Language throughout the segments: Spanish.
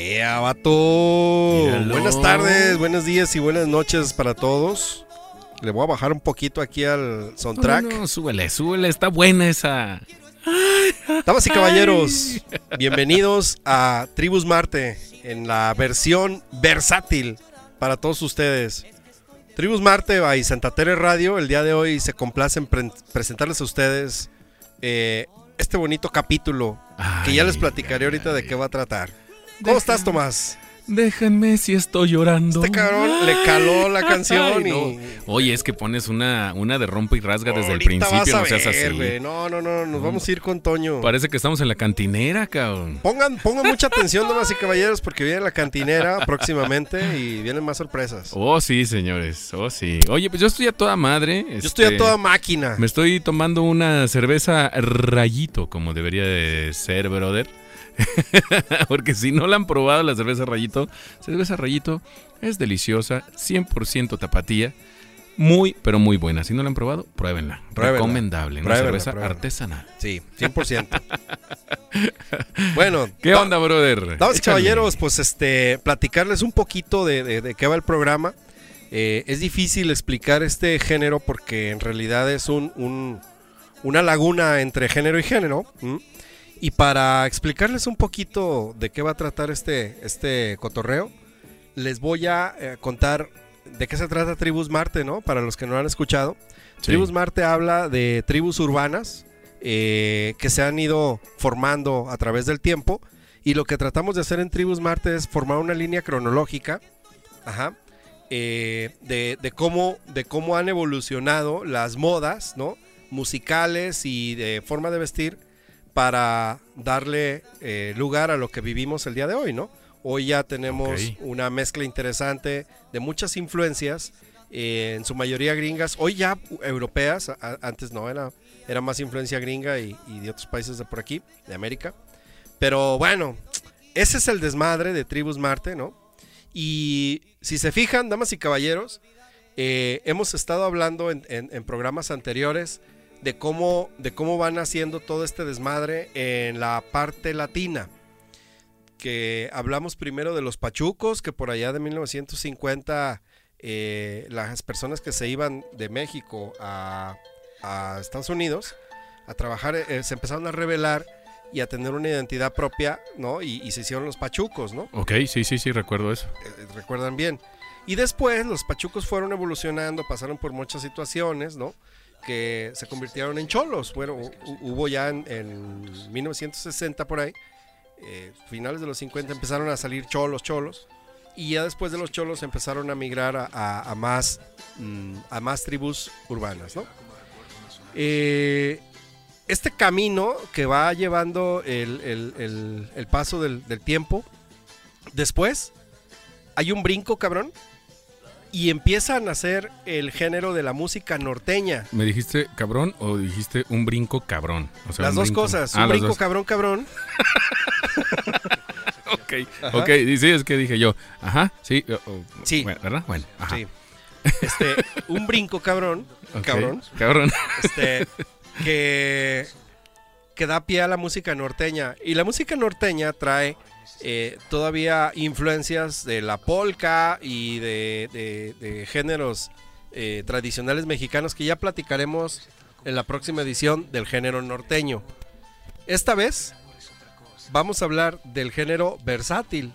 ¡Ea, vato! Buenas tardes, buenos días y buenas noches para todos. Le voy a bajar un poquito aquí al soundtrack. No, no, súbele, súbele, está buena esa. Damas y caballeros, bienvenidos a Tribus Marte en la versión versátil para todos ustedes. Tribus Marte by Santa Tere Radio, el día de hoy se complace en pre- presentarles a ustedes eh, este bonito capítulo que ya les platicaré ahorita de qué va a tratar. ¿Cómo estás, Tomás? Déjenme si estoy llorando. Este cabrón le caló la canción Ay, y... Oye, es que pones una, una de rompe y rasga desde el principio, no vas a seas ver, así. No, no, no, nos vamos a ir con Toño. Parece que estamos en la cantinera, cabrón. Pongan, pongan mucha atención, damas y caballeros, porque viene la cantinera próximamente y vienen más sorpresas. Oh, sí, señores. Oh, sí. Oye, pues yo estoy a toda madre. Yo estoy a este, toda máquina. Me estoy tomando una cerveza rayito, como debería de ser, brother. Porque si no la han probado la cerveza rayito, cerveza rayito es deliciosa, 100% tapatía, muy, pero muy buena. Si no la han probado, pruébenla. Pruébenla. Recomendable, una Pruébenla, cerveza pruébenla. artesanal. Sí, 100%. bueno, ¿Qué da- onda, brother? Damas y caballeros, pues este, platicarles un poquito de, de- de qué va el programa. Eh, es difícil explicar este género porque en realidad es un, un- una laguna entre género y género. Y para explicarles un poquito de qué va a tratar este, este cotorreo, les voy a eh, contar de qué se trata Tribus Marte, ¿no? Para los que no han escuchado. Sí. Tribus Marte habla de tribus urbanas eh, que se han ido formando a través del tiempo. Y lo que tratamos de hacer en Tribus Marte es formar una línea cronológica ajá, eh, de, de cómo, de cómo han evolucionado las modas ¿no? musicales y de forma de vestir para darle eh, lugar a lo que vivimos el día de hoy. ¿no? Hoy ya tenemos una mezcla interesante de muchas influencias eh, en su mayoría gringas, hoy ya europeas, a- antes no, era, era más influencia gringa y, y de otros países de por aquí, de América. Pero bueno, ese es el desmadre de Tribus Marte, ¿no? Y si se fijan, damas y caballeros, eh, hemos estado hablando en, en- en programas anteriores de cómo, de cómo van haciendo todo este desmadre en la parte latina. Que hablamos primero de los pachucos, que por allá de 1950 eh, las personas que se iban de México a, a Estados Unidos a trabajar eh, se empezaron a revelar y a tener una identidad propia, ¿no? Y, y se hicieron los pachucos, ¿no? Ok, sí, sí, sí, recuerdo eso. Eh, recuerdan bien. Y después los pachucos fueron evolucionando, pasaron por muchas situaciones, ¿no? Que se convirtieron en cholos. Bueno, hu- hu- hubo ya en, en 1960 por ahí, eh, finales de los 50 empezaron a salir cholos, cholos. Y ya después de los cholos empezaron a migrar a, más, mm, a más tribus urbanas, ¿no? Eh, este camino que va llevando el, el- paso del tiempo, después hay un brinco, cabrón, y empieza a nacer el género de la música norteña. ¿Me dijiste cabrón o dijiste un brinco cabrón? O sea, las dos brinco- cosas, Ah, un brinco dos. cabrón, cabrón. Ok, Ajá. ok, sí, es que dije yo, ajá, sí, Sí. bueno, ¿verdad? Bueno, ajá. Sí. Este, un brinco cabrón, cabrón, Cabrón. este, que, que da pie a la música norteña. Y la música norteña trae eh, todavía influencias de la polka y de, de- de géneros eh, tradicionales mexicanos que ya platicaremos en la próxima edición del género norteño. Esta vez vamos a hablar del género versátil.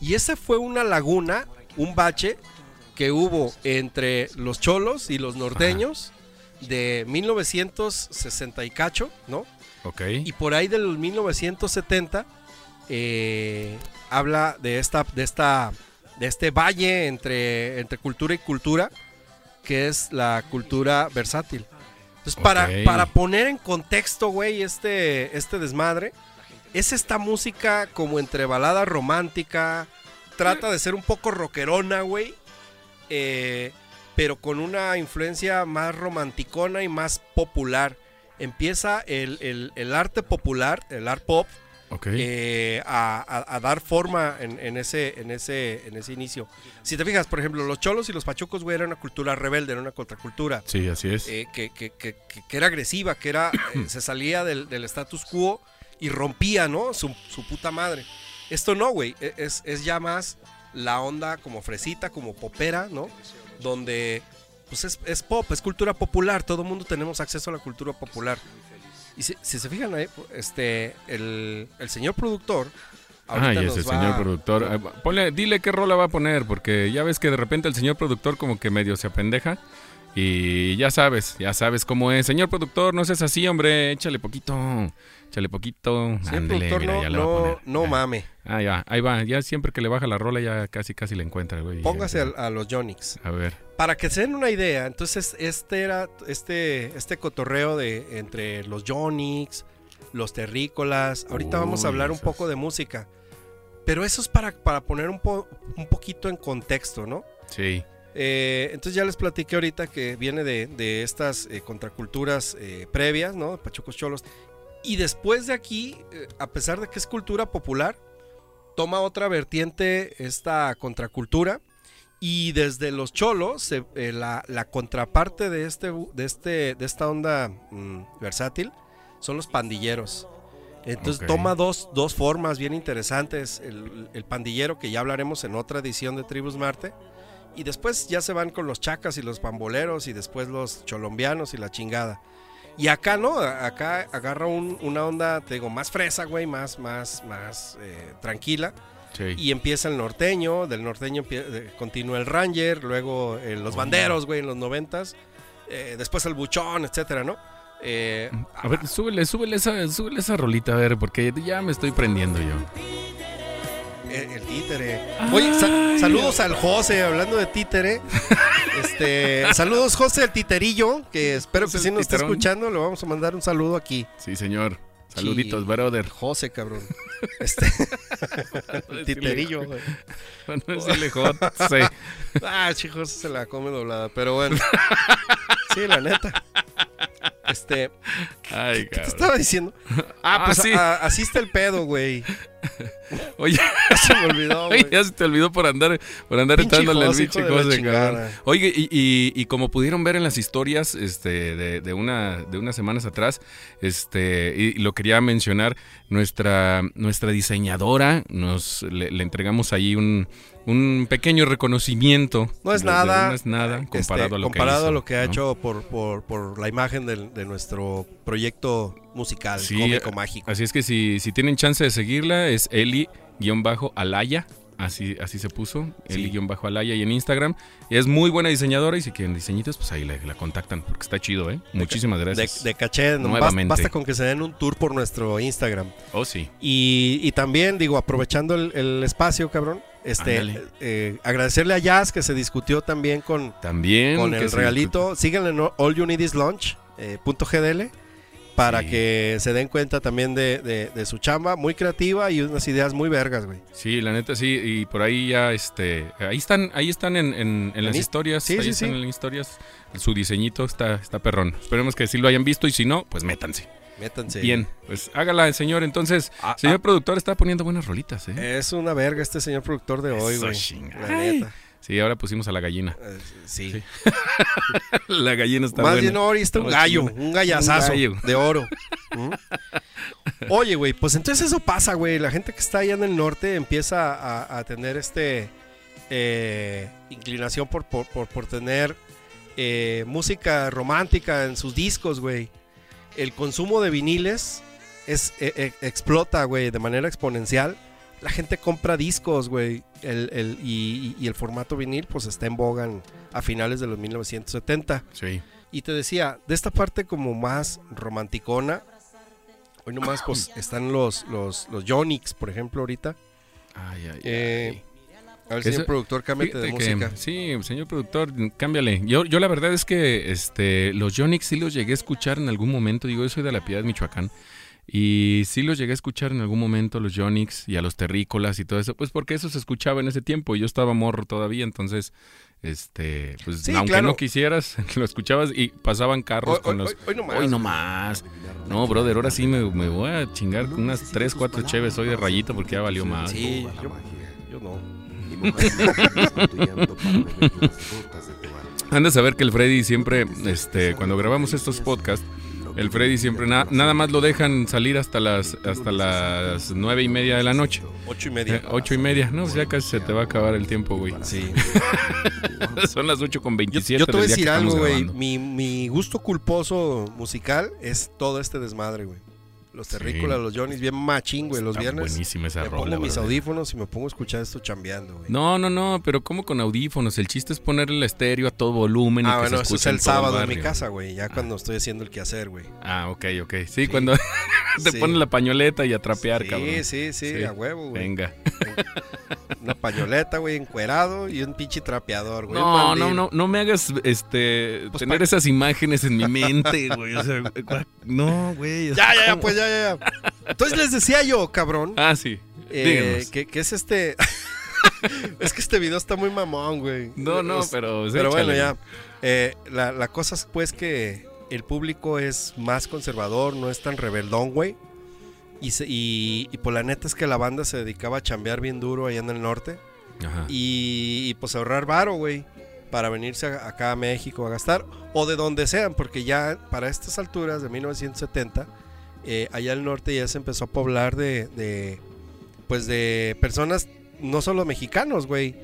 Y esa fue una laguna, un bache que hubo entre los cholos y los norteños de 1960 y cacho, ¿no? Ok. Y por ahí de los 1970 eh, habla de esta, de esta, de este valle entre, entre cultura y cultura, que es la cultura versátil. Entonces, para, para poner en contexto, güey, este, este desmadre, es esta música como entre balada romántica, trata de ser un poco rockerona, güey, eh, pero con una influencia más romanticona y más popular. Empieza el, el- el arte popular, el art pop, Ok. eh, a, a- a dar forma en, en ese, en, ese, en ese inicio. Si te fijas, por ejemplo, los cholos y los pachucos, güey, era una cultura rebelde, era una contracultura. sí, así es. eh, que, que- que- que- que era agresiva, que era eh, se salía del, del status quo y rompía, ¿no? Su, su puta madre. Esto no, güey. e- Es, es ya más la onda como fresita, como popera, ¿no? Donde pues es, es pop, es cultura popular. Todo el mundo tenemos acceso a la cultura popular. Y si, si se fijan ahí, este, el, el señor productor. ahorita Ay, ese va- señor productor. Ah, ponle- dile qué rola va a poner, porque ya ves que de repente el señor productor como que medio se apendeja. Y ya sabes, ya sabes cómo es. Señor productor, no seas así, hombre. Échale poquito. Échale poquito. Mira, no, ya le va a no, poner. no Ya. mame. Ah, ya, ahí va. Ya siempre que le baja la rola, ya casi, casi le encuentra, güey. Póngase Ya, a, los Jonix. A ver. Para que se den una idea, entonces este era este, este cotorreo de entre los Jonix, los terrícolas. Ahorita vamos a hablar un poco de música. Pero eso es para, para poner un, po- un poquito en contexto, ¿no? Sí. Eh, entonces ya les platiqué ahorita que viene de, de estas eh, contraculturas eh, previas, ¿no? Pachucos Cholos. Y después de aquí, eh, a pesar de que es cultura popular, toma otra vertiente esta contracultura. Y desde los cholos, se- eh, la, la contraparte de, este, de, este, de esta onda mm, versátil son los pandilleros. Entonces toma dos, dos formas bien interesantes. El, el pandillero, que ya hablaremos en otra edición de Tribus Marte. Y después ya se van con los chacas y los pamboleros y después los cholombianos y la chingada. Y acá no, acá agarra un- una onda, te digo, más fresa, güey, más, más, más eh, tranquila. Sí. Y empieza el norteño, del norteño continúa el Ranger, luego eh, los Oh. banderos, güey, en los noventas. eh, después el buchón, etcétera, ¿no? Eh, A ver, súbele, súbele esa, súbele esa rolita, a ver, porque ya me estoy prendiendo yo. El, el títere. Oye, sa- saludos al José, hablando de títere. Este, saludos José el titerillo, que espero que el nos titerón. escuchando, le vamos a mandar un saludo aquí. Sí, señor. Saluditos, Sí. brother. José, cabrón. Este, el titerillo, güey. Bueno, decirle hot, sí. Ah, sí, José se la come doblada, pero bueno. Sí, la neta. Este, Ay, ¿qué te cabrón. estaba diciendo? Ah, Ah, pues sí. a- así está el pedo, güey. Oye, Se me olvidó, Oye, güey. ya se te olvidó por andar, por andar al José, bicho. Oye, y, y- y como pudieron ver en las historias este, de, de una, de unas semanas atrás, este, y lo quería mencionar, nuestra, nuestra diseñadora, nos le, le entregamos ahí un, un pequeño reconocimiento. No es De- de- nada. no es nada este, comparado a lo comparado que hizo, a lo que ha ¿no? hecho por, por, por la imagen de nuestro proyecto musical, Sí, cómico, mágico. Así es que si, si tienen chance de seguirla, es Eli-Alaya. Así, así se puso, Sí. Eli-Alaya y en Instagram. Es muy buena diseñadora y si quieren diseñitos, pues ahí la, la contactan porque está chido, ¿eh? Muchísimas gracias. de caché, Nuevamente. basta con que se den un tour por nuestro Instagram. Oh, sí. Y, y también, digo, aprovechando el, el espacio, cabrón, este, eh, agradecerle a Jazz que se discutió también con, También. con el regalito. Síganle en All You Need Is Launch, eh, punto GDL, para Sí. que se den cuenta también de, de- de su chamba, muy creativa y unas ideas muy vergas, güey. Sí, la neta sí, y por ahí ya, este, ahí están, ahí están en, en- en las ¿En historias, Sí, ahí sí, están en las historias, su diseñito está, está perrón. Esperemos que sí lo hayan visto y si no, pues métanse. Métanse. Bien, pues hágala el señor, entonces, Ah, señor ah. productor está poniendo buenas rolitas, ¿eh? Es una verga este señor productor de hoy, güey. La neta. Sí, ahora pusimos a la gallina. Eh, sí. Sí. la gallina está Más buena. bien ahora está un gallo, un gallazazo Un gallo. de oro. ¿Mm? Oye, güey, pues entonces eso pasa, güey. La gente que está allá en el norte empieza a, a tener este eh, inclinación por, por, por- por tener eh, música romántica en sus discos, güey. El consumo de viniles es, eh, eh, explota, güey, de manera exponencial. La gente compra discos, güey. El, el- y, y- y el formato vinil, pues está en boga en- a finales de los 1970. Sí. Y te decía, de esta parte como más romanticona, hoy nomás pues están los, los, los Yonix, por ejemplo, ahorita. Ay, ay, Eh, ay. A ver, señor productor, cámbiate de que- música. sí, señor productor, cámbiale. Yo, yo la verdad es que este, los Yonix sí los llegué a escuchar en algún momento. Digo, yo soy de la Piedad, Michoacán. Y sí los llegué a escuchar en algún momento, los Yonix y a los terrícolas y todo eso. Pues porque eso se escuchaba en ese tiempo. y Yo estaba morro todavía, entonces, este, pues Sí, aunque claro. no quisieras, lo escuchabas y pasaban carros Hoy, con hoy- los... hoy- hoy nomás. Hoy no más. No, brother, ahora sí me, me voy a chingar unas 3, 4 cheves hoy de rayito porque ya valió más. Sí, yo, yo no. Han de saber que el Freddy siempre, este, cuando grabamos estos podcasts, El Freddy siempre na- nada más lo dejan salir hasta las hasta las nueve y media de la noche. Ocho y media. Eh, ocho y media, no, pues ya casi se te va a acabar el tiempo, güey. Sí. Son las ocho con veintisiete. yo te voy a decir algo, güey. Mi, mi gusto culposo musical es todo este desmadre, güey. Los Sí. terrícolas, los Johnnies, bien machín, güey. Los viernes buenísima esa me rola, pongo mis brother. audífonos y me pongo a escuchar esto chambeando, güey. No, no, no, pero como con audífonos. El chiste es ponerle el estéreo a todo volumen y ah, que bueno, se eso es el sábado en mi casa, güey. Ya cuando estoy haciendo el quehacer, güey. Ah, ok, ok. Sí, cuando te Sí. pones la pañoleta y a trapear, sí, cabrón. sí, sí, Sí. a huevo, güey. Venga. Una pañoleta, güey, encuerado y un pinche trapeador, güey. No, no, no, no me hagas este Pues tener esas imágenes en mi mente, güey. O sea, no, güey. Ya, ya, ya, pues ya, ya, ya. Entonces les decía yo, cabrón, Ah, sí. eh, que, que es este... es que este video está muy mamón, güey. No, no, Es- pero Pero bueno, ya. Eh, la, la cosa es pues que el público es más conservador, no es tan rebeldón, güey. Y, se- y, y pues la neta es que la banda se dedicaba a chambear bien duro allá en el norte. Ajá. Y, y, pues ahorrar varo, güey. Para venirse a- acá a México a gastar. O de donde sean, porque ya para estas alturas de 1970, eh, allá al norte ya se empezó a poblar de, de pues de personas, no solo mexicanos, güey.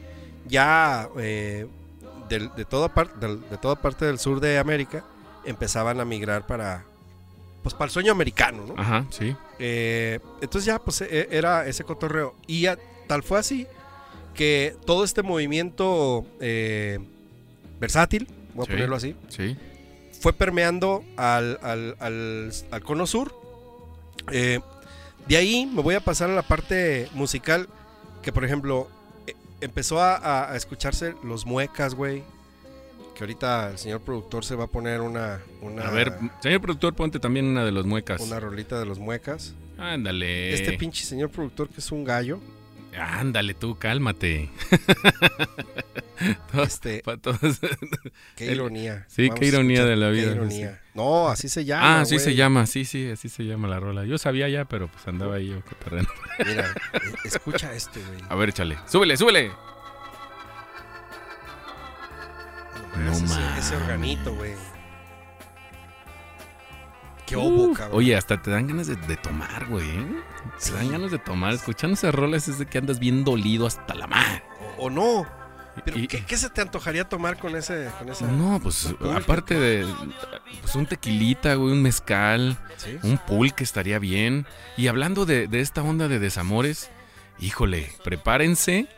Ya eh, de, toda parte, del- de toda parte del sur de América empezaban a migrar para, pues para el sueño americano, ¿no? Ajá, sí. Eh, entonces ya pues e- era ese cotorreo. Y ya, tal fue así que todo este movimiento eh, versátil, voy a Sí. ponerlo así, Sí. fue permeando al, al, al- al cono sur. Eh, de ahí me voy a pasar a la parte musical, que por ejemplo eh, empezó a, a- a escucharse los muecas, güey. Que ahorita el señor productor se va a poner una, una, A ver, señor productor, ponte también una de los muecas. una rolita de los muecas. Ándale. Este pinche señor productor que es un gallo. Ándale tú, cálmate. Este, qué ironía. sí, Vamos qué ironía de la qué vida, ironía. No, así se llama. ah, sí se llama, sí, sí, así se llama la rola. Yo sabía ya, pero pues andaba ahí yo cotorreando. Mira, escucha esto, güey. A ver, échale. Súbele, súbele. No ese, mames. ese organito, güey. Qué Uh, obo, cabrón. Oye, hasta te dan ganas de, de tomar, güey. ¿eh? Te dan ganas de tomar. Escuchando esas rolas es de que andas bien dolido hasta la madre. O, o no. Pero, Y- ¿qué, qué se te antojaría tomar con ese, con esa? No, pues aparte de pues, un tequilita, güey, un mezcal, ¿Sí? un pulque estaría bien. Y hablando de, de esta onda de desamores, híjole, prepárense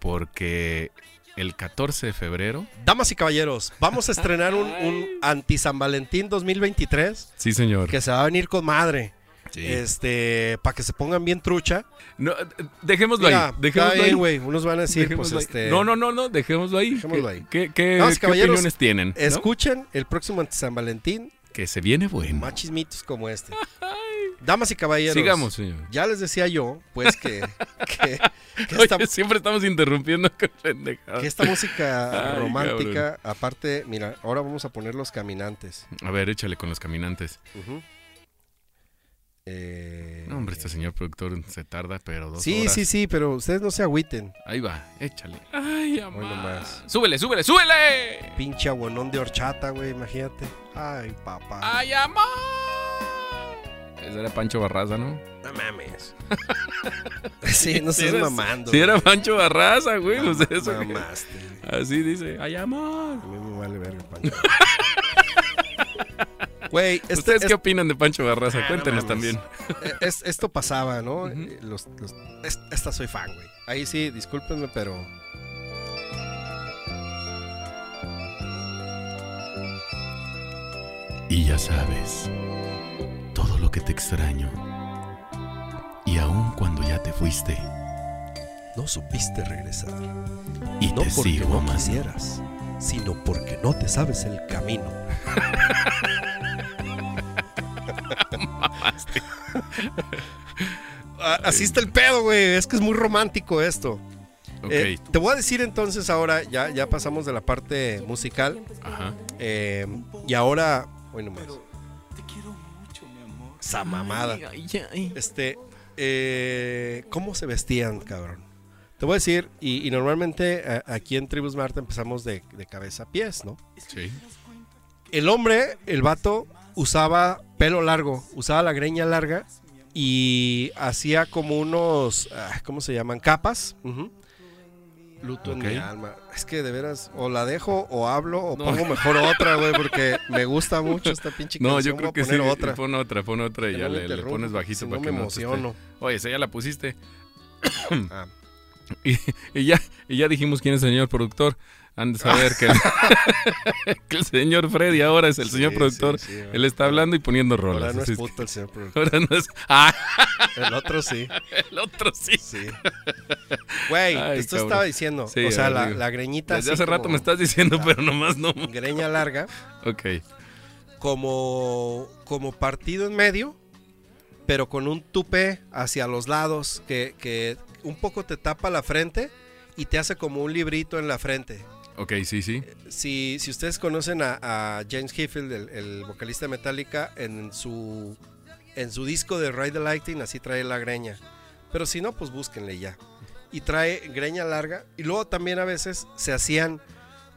porque el 14 de febrero, Damas y caballeros, vamos a estrenar un, un anti-San Valentín 2023 sí señor, que se va a venir con madre. Sí. Este, para que se pongan bien trucha. No, eh, dejémoslo Mira, ahí, dejémoslo ahí. güey. Unos van a decir, pues, ahí. este. No, no, no, no, dejémoslo ahí. Dejémoslo ¿Qué, ahí. qué- qué- Damas opiniones tienen? no? Escuchen el próximo anti-San Valentín, Que se viene bueno. más chismitos como este. Damas y caballeros. Sigamos, señor. Ya les decía yo, pues, que, que, que Oye, esta, siempre estamos interrumpiendo con pendejadas. que esta música Ay, romántica, aparte, mira, ahora vamos a poner los caminantes. A ver, échale con los caminantes. Eh, No, hombre, este señor productor se tarda, pero dos Sí, horas. sí, sí, pero ustedes no se agüiten. Ahí va, échale. Ay, nomás. Súbele, súbele, súbele. Pinche aguanón de horchata, güey, imagínate. Ay, papá. Ay, amá. Era Pancho Barraza, ¿no? No mames. sí, no estás mamando. Sí, era. Pancho Barraza, güey. pues eso Mamaste, güey. Así dice. Ay, amor. A mí me vale verga, Pancho. Güey, este, ¿Ustedes es- qué opinan de Pancho Barraza? Ah, no Cuéntenos también. eh, es- esto pasaba, ¿no? Eh, los- los- es- esta soy fan, güey. Ahí sí, discúlpenme, pero. Y ya sabes, todo lo que te extraño. Y aun cuando ya te fuiste, No supiste regresar. y No te porque sigo no amando. quisieras, sino porque no te sabes el camino. Así está el pedo, güey. Es que es muy romántico esto. Ok, Eh, te voy a decir entonces ahora, ya, ya pasamos de la parte musical. ajá. eh, y ahora, hoy nomás. Esa mamada. Ay, ay, ay. Este, eh, ¿cómo se vestían, cabrón? Te voy a decir, y, y normalmente a- aquí en Tribus Marta empezamos de, de cabeza a pies, ¿no? Sí. El hombre, el vato, usaba pelo largo, usaba la greña larga y hacía como unos, ah, ¿cómo se llaman? Capas. Ujú. Luto en mi alma. Es que de veras, o la dejo o hablo o No. pongo mejor otra, güey, porque me gusta mucho esta pinche No, canción. yo creo que sí. otra. Pon otra, pon otra y Que ya no le, pones bajito si para no que me no te emociono. Oye, esa ya la pusiste. Ah. Y, y ya, y ya dijimos quién es el señor productor. Han de saber que, el, que el señor Freddy ahora es el señor Sí, productor. sí, sí, Él está hablando y poniendo rolas. Ahora no es puto el señor productor. ahora no es. Ah, El otro sí. el otro sí. Güey, esto cabrón. estaba diciendo. O sea, la, la greñita. Desde hace rato me estás diciendo, pero nomás no. Greña larga, Ok. como, como partido en medio, pero con un tupé hacia los lados que, que un poco te tapa la frente y te hace como un librito en la frente. Ok, sí, sí. Si, si ustedes conocen a, a James Hetfield, el, el vocalista de Metallica, en su, en su disco de Ride the Lightning, así trae la greña. Pero si no, pues búsquenle ya. Y trae greña larga. Y luego también a veces se hacían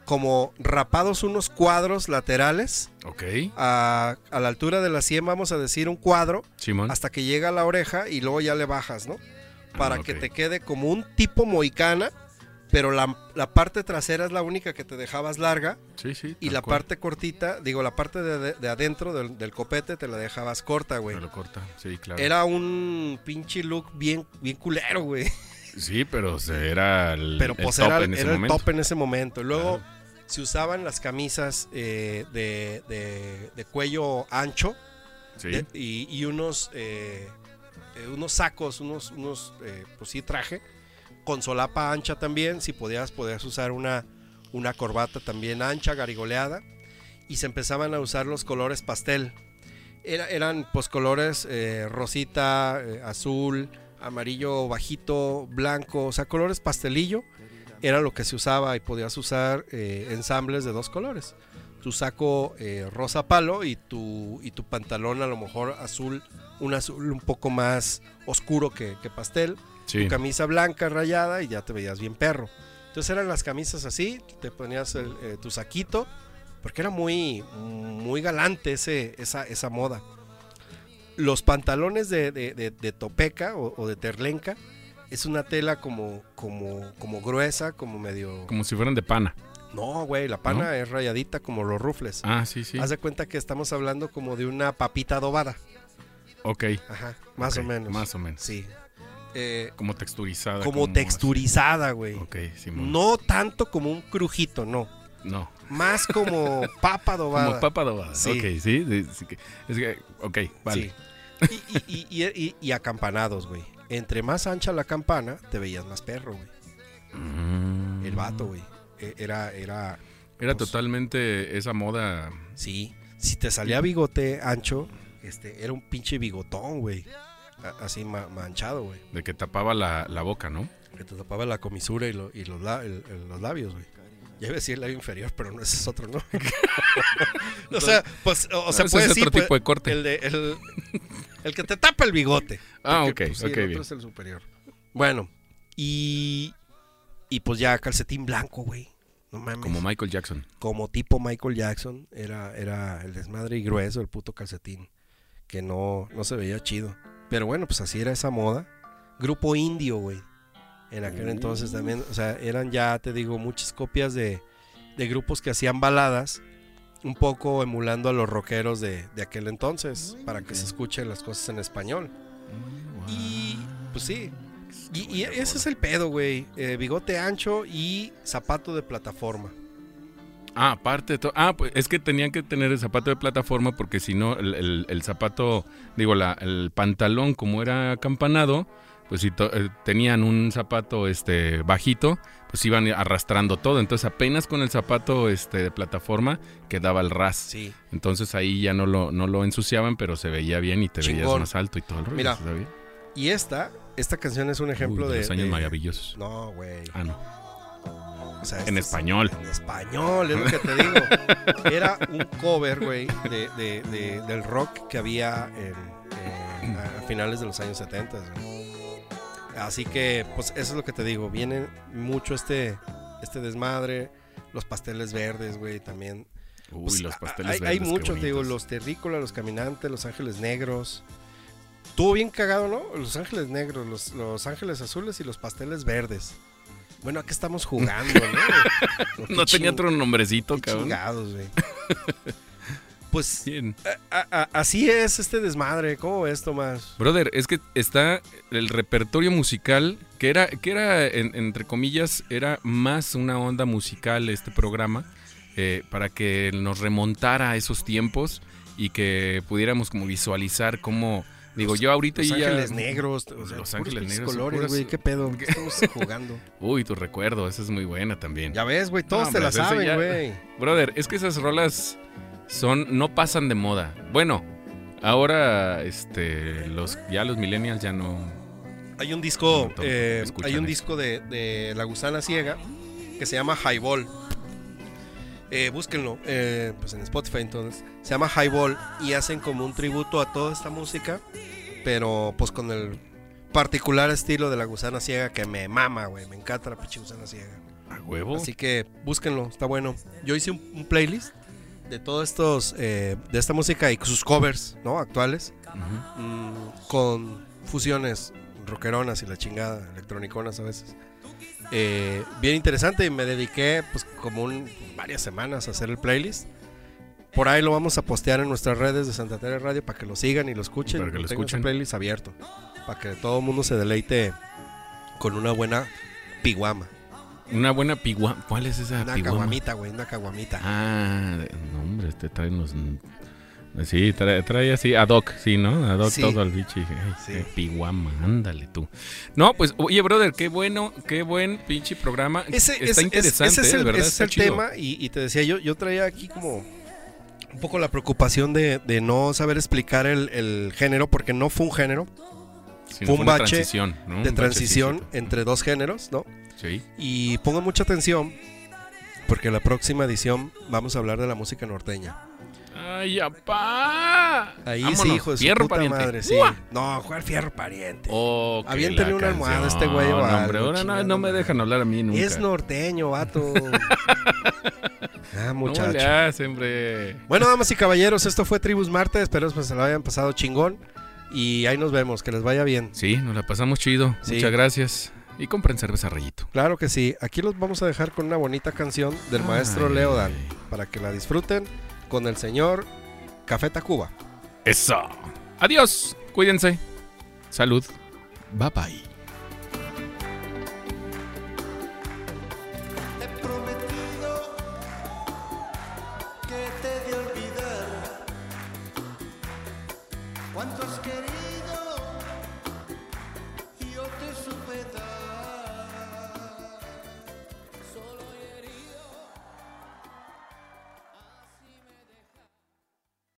como rapados unos cuadros laterales Ok. a, a la altura de la 100, vamos a decir un cuadro, Simón. hasta que llega a la oreja y luego ya le bajas, ¿no? Para Ah, que ok. te quede como un tipo moicana, pero la, la parte trasera es la única que te dejabas larga Sí, sí. y la cual. parte cortita, digo, la parte de, de- de adentro del, del copete te la dejabas corta, güey. Me lo corta. Sí, claro. Era un pinche look bien, bien culero, güey. Sí, pero era el, Pero el pues top era, en ese era el top en ese momento. Luego Claro. se usaban las camisas eh, de, de- de cuello ancho Sí. y, y unos, eh, eh, unos sacos, unos, unos eh, pues sí, traje, con solapa ancha también, si podías, podías usar una, una corbata también ancha, garigoleada, y se empezaban a usar los colores pastel. Era- eran pues colores eh, rosita, eh, azul, amarillo bajito, blanco, o sea, colores pastelillo, era lo que se usaba y podías usar eh, ensambles de dos colores tu saco rosa palo y tu, y tu pantalón a lo mejor azul, un azul un poco más oscuro que pastel, sí. tu camisa blanca rayada y ya te veías bien perro. Entonces eran las camisas así, te ponías el, eh, tu saquito, porque era muy, muy galante ese, esa, esa moda. Los pantalones de, de- de- de topeca o, o de terlenca es una tela como, como, como gruesa, como medio... Como si fueran de pana. No, güey, la pana es rayadita como los rufles. Ah, sí, sí. Haz de cuenta que estamos hablando como de una papita adobada. Ok. Ajá, más o menos. Más o menos. Sí. Eh, Como texturizada. como texturizada, güey. Ok, Simón. No tanto como un crujito, no. No. Más como papa adobada. Como papa adobada. Sí. Ok, sí. sí, es que, ok, vale. Sí. Y, y- y- y- y acampanados, güey. Entre más ancha la campana, te veías más perro, güey. Mm. El vato, güey. E- Era, era, Era pues- totalmente esa moda. sí. Si te salía bigote ancho, este, era un pinche bigotón, güey. Así ma- manchado, güey. De que tapaba la, la boca, ¿no? Que te tapaba la comisura y, lo- y los, la- el- el- los labios, güey. Ya iba a decir el labio inferior, pero no, ese es otro, ¿no? o sea, pues, o, o sea, puede es otro tipo de corte. El, de, el, el que te tapa el bigote. Ah, Porque, ok, pues, sí, ok, el otro bien. es el superior. Bueno, y, y pues ya calcetín blanco, güey. No mames. Como Michael Jackson. Como tipo Michael Jackson, era, era el desmadre y grueso, el puto calcetín. Que no, no se veía chido. Pero bueno, pues así era esa moda. Grupo indio, güey. En aquel entonces también, o sea, eran ya, te digo, muchas copias de, de grupos que hacían baladas, un poco emulando a los rockeros de, de aquel entonces, para que se escuchen las cosas en español. Y pues sí, y, y ese es el pedo, güey. Eh, bigote ancho y zapato de plataforma. Ah, aparte de todo. Ah, pues es que tenían que tener el zapato de plataforma porque si no, el, el- el zapato, digo, la, el pantalón como era acampanado, pues si to- eh, tenían un zapato este bajito, pues iban arrastrando todo. Entonces apenas con el zapato este de plataforma quedaba el ras. Sí. Entonces ahí ya no lo, no lo ensuciaban, pero se veía bien y te veías más alto y todo el rollo. Mira. Y esta, esta canción es un ejemplo Uy, de, los años de- maravillosos. No, güey. Ah, no. O sea, En este es- español. En español, es lo que te digo. Era un cover, güey, de, de- de- del rock que había en, en- a, finales de los años 70. güey. Así que, pues eso es lo que te digo. Viene mucho este, este desmadre. Los pasteles verdes, güey, también. Uy, Pues, los pasteles hay, verdes. hay muchos, te digo, los terrícolas, los caminantes, los ángeles negros. Estuvo bien cagado, ¿no? Los ángeles negros, los, los ángeles azules y los pasteles verdes. Bueno, ¿a qué estamos jugando, no? No tenía otro nombrecito, qué cabrón. chingados, güey. Pues a- a- así es este desmadre. ¿Cómo ves, Tomás? Brother, es que está el repertorio musical, que era, que era en- entre comillas, era más una onda musical este programa, eh, para que nos remontara a esos tiempos y que pudiéramos como visualizar cómo, digo, Los- yo ahorita Los ya... ángeles negros. o sea, Los ángeles negros colores, güey. ¿Qué pedo? ¿Qué estamos jugando? Uy, tu recuerdo, esa es muy buena también. Ya ves, güey. Todos No, te la saben, güey. Brother, es que esas rolas son no pasan de moda. Bueno, ahora este los ya los millennials ya no Hay un disco, No, no, eh, hay un disco de, de La Gusana Ciega que se llama Highball. Eh, búsquenlo, eh, pues en Spotify entonces. Se llama Highball y hacen como un tributo a toda esta música, pero pues con el particular estilo de La Gusana Ciega que me mama, güey. Me encanta la pinche Gusana Ciega. a huevo. Así que búsquenlo, está bueno. Yo hice un, un playlist de todos estos, eh, de esta música y sus covers, ¿no? Actuales mm, con fusiones rockeronas y la chingada, electroniconas a veces. Eh, bien interesante y me dediqué pues como un- varias semanas a hacer el playlist. Por ahí lo vamos a postear en nuestras redes de Santa Teresa Radio para que lo sigan y lo escuchen. Para que lo escuchen. playlist abierto. Para que todo el mundo se deleite con una buena piguama. Una buena pigua. ¿Cuál es esa Una piguama? caguamita, güey, una caguamita. Ah, no, hombre, este trae unos. Sí, trae, trae así ad hoc, sí, ¿no? Ad hoc Sí. todo al bichi. Ay, Sí. qué piguama, ándale tú. No, pues, oye, brother, qué bueno, qué buen pinche programa. Ese, Está es- es- interesante, ese es ¿eh? el, verdad. ese es el chido. tema y, y te decía yo, yo traía aquí como un poco la preocupación de, de no saber explicar el, el género porque no fue un género Sí, fue un bache transición, ¿no? de Un transición bachecito. entre dos géneros, ¿no? Sí. Y pongan mucha atención porque la próxima edición vamos a hablar de la música norteña. ¡Ay, apá! Ahí Vámonos, sí, hijo de su fierro puta pariente. madre, sí. ¡Uah! No, jugar fierro pariente. Oh, Aviéntale una almohada a este güey o No, hombre, ahora no, no me dejan hablar a mí nunca. es norteño, vato. ah, No muchacho. le hace, hombre. Bueno, damas y caballeros, esto fue Tribus Marte. Espero que se lo hayan pasado chingón. Y ahí nos vemos. Que les vaya bien. Sí, nos la pasamos chido. Sí. Muchas gracias. Y compren cerveza rayito. Claro que sí. Aquí los vamos a dejar con una bonita canción del maestro Ay. Leo Dan. Para que la disfruten con el señor Café Tacuba. Eso. Adiós. Cuídense. Salud. Bye bye.